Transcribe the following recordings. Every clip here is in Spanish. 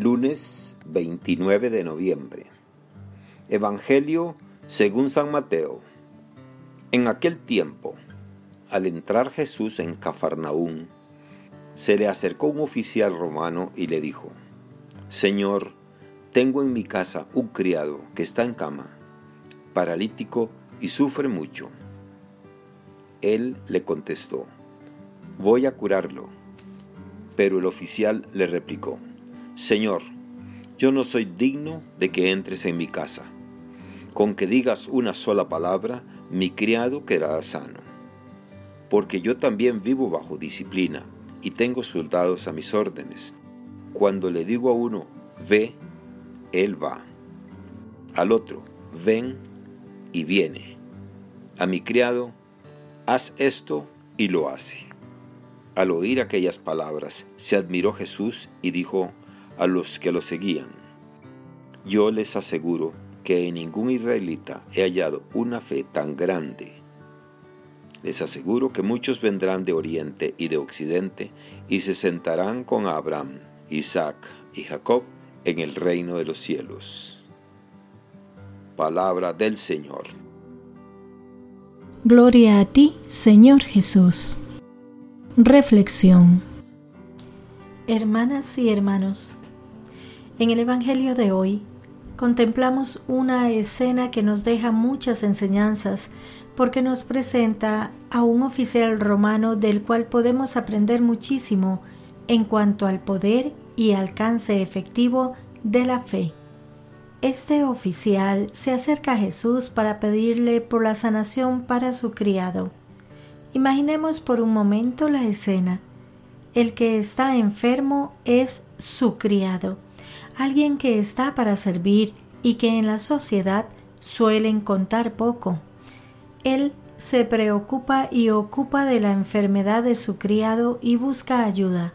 Lunes 29 de noviembre. Evangelio según San Mateo. En aquel tiempo, al entrar Jesús en Cafarnaún, se le acercó un oficial romano y le dijo, Señor, tengo en mi casa un criado que está en cama, paralítico y sufre mucho. Él le contestó, voy a curarlo. Pero el oficial le replicó, Señor, yo no soy digno de que entres en mi casa. Con que digas una sola palabra, mi criado quedará sano. Porque yo también vivo bajo disciplina y tengo soldados a mis órdenes. Cuando le digo a uno, ve, él va. Al otro, ven y viene. A mi criado, haz esto y lo hace. Al oír aquellas palabras, se admiró Jesús y dijo a los que lo seguían, Yo les aseguro que en ningún israelita he hallado una fe tan grande. Les aseguro que muchos vendrán de oriente y de occidente y se sentarán con Abraham, Isaac y Jacob en el reino de los cielos. Palabra del Señor. Gloria a ti, Señor Jesús. Reflexión. Hermanas y hermanos, en el Evangelio de hoy contemplamos una escena que nos deja muchas enseñanzas porque nos presenta a un oficial romano del cual podemos aprender muchísimo en cuanto al poder y alcance efectivo de la fe. Este oficial se acerca a Jesús para pedirle por la sanación para su criado. Imaginemos por un momento la escena. El que está enfermo es su criado, alguien que está para servir y que en la sociedad suelen contar poco. Él se preocupa y ocupa de la enfermedad de su criado y busca ayuda.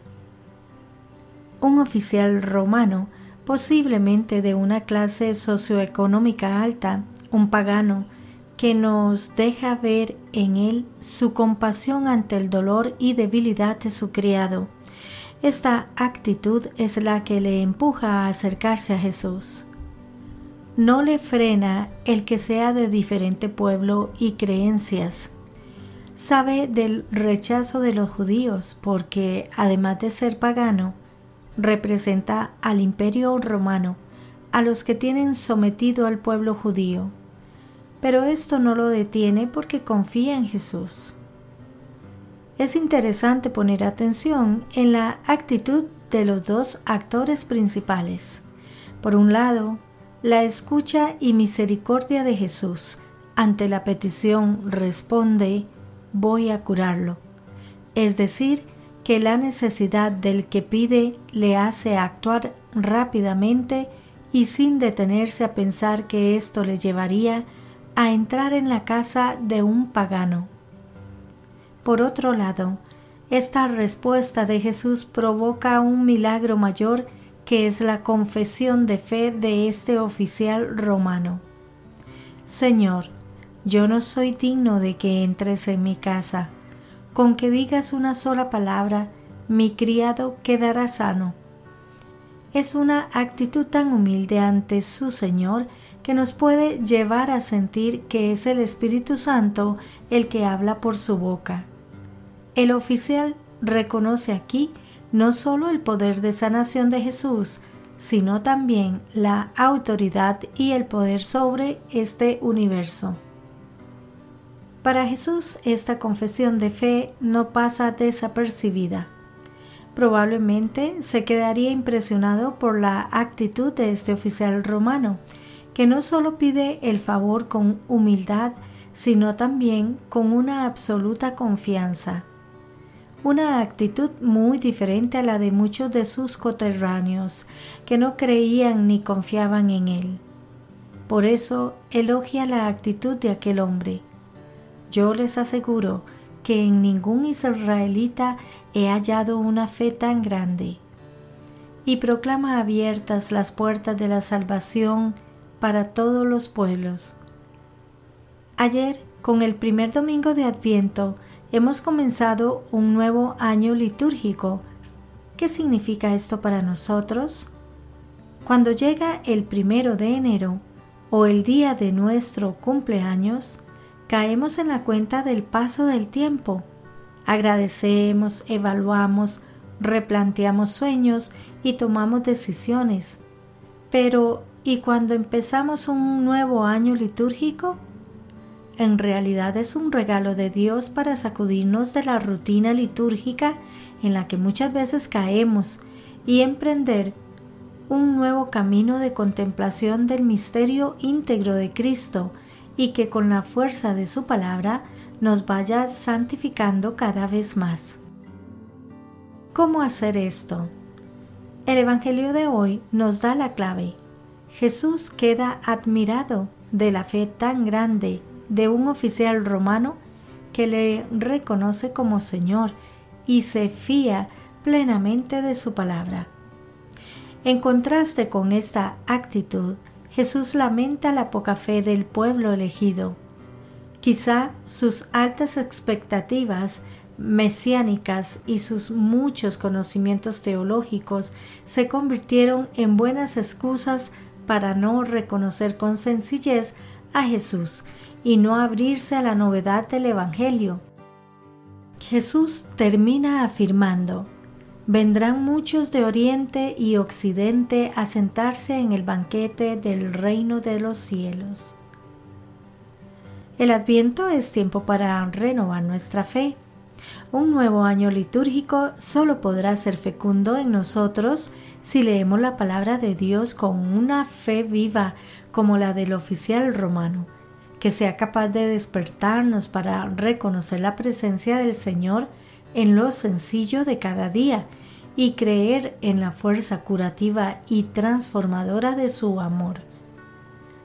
Un oficial romano, posiblemente de una clase socioeconómica alta, un pagano, que nos deja ver en él su compasión ante el dolor y debilidad de su criado. Esta actitud es la que le empuja a acercarse a Jesús. No le frena el que sea de diferente pueblo y creencias. Sabe del rechazo de los judíos porque, además de ser pagano, representa al imperio romano, a los que tienen sometido al pueblo judío pero esto no lo detiene porque confía en Jesús. Es interesante poner atención en la actitud de los dos actores principales. Por un lado, la escucha y misericordia de Jesús ante la petición responde, voy a curarlo. Es decir, que la necesidad del que pide le hace actuar rápidamente y sin detenerse a pensar que esto le llevaría a entrar en la casa de un pagano. Por otro lado, esta respuesta de Jesús provoca un milagro mayor que es la confesión de fe de este oficial romano. Señor, yo no soy digno de que entres en mi casa. Con que digas una sola palabra, mi criado quedará sano. Es una actitud tan humilde ante su Señor que nos puede llevar a sentir que es el Espíritu Santo el que habla por su boca. El oficial reconoce aquí no solo el poder de sanación de Jesús, sino también la autoridad y el poder sobre este universo. Para Jesús esta confesión de fe no pasa desapercibida. Probablemente se quedaría impresionado por la actitud de este oficial romano, que no solo pide el favor con humildad, sino también con una absoluta confianza. Una actitud muy diferente a la de muchos de sus coterráneos, que no creían ni confiaban en él. Por eso elogia la actitud de aquel hombre. Yo les aseguro que en ningún israelita he hallado una fe tan grande. Y proclama abiertas las puertas de la salvación para todos los pueblos. Ayer, con el primer domingo de Adviento, hemos comenzado un nuevo año litúrgico. ¿Qué significa esto para nosotros? Cuando llega el primero de enero o el día de nuestro cumpleaños, caemos en la cuenta del paso del tiempo. Agradecemos, evaluamos, replanteamos sueños y tomamos decisiones. Pero, ¿y cuando empezamos un nuevo año litúrgico? En realidad es un regalo de Dios para sacudirnos de la rutina litúrgica en la que muchas veces caemos y emprender un nuevo camino de contemplación del misterio íntegro de Cristo y que con la fuerza de su palabra nos vaya santificando cada vez más. ¿Cómo hacer esto? El Evangelio de hoy nos da la clave. Jesús queda admirado de la fe tan grande de un oficial romano que le reconoce como Señor y se fía plenamente de su palabra. En contraste con esta actitud, Jesús lamenta la poca fe del pueblo elegido. Quizá sus altas expectativas mesiánicas y sus muchos conocimientos teológicos se convirtieron en buenas excusas para no reconocer con sencillez a Jesús y no abrirse a la novedad del Evangelio. Jesús termina afirmando, vendrán muchos de oriente y occidente a sentarse en el banquete del reino de los cielos. El adviento es tiempo para renovar nuestra fe. Un nuevo año litúrgico solo podrá ser fecundo en nosotros si leemos la palabra de Dios con una fe viva como la del oficial romano, que sea capaz de despertarnos para reconocer la presencia del Señor en lo sencillo de cada día y creer en la fuerza curativa y transformadora de su amor.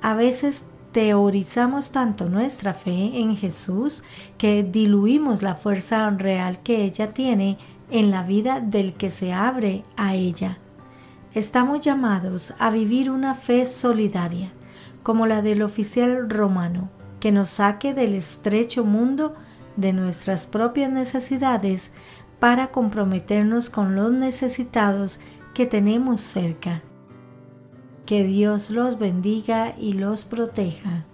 A veces teorizamos tanto nuestra fe en Jesús que diluimos la fuerza real que ella tiene en la vida del que se abre a ella. Estamos llamados a vivir una fe solidaria, como la del oficial romano, que nos saque del estrecho mundo de nuestras propias necesidades para comprometernos con los necesitados que tenemos cerca. Que Dios los bendiga y los proteja.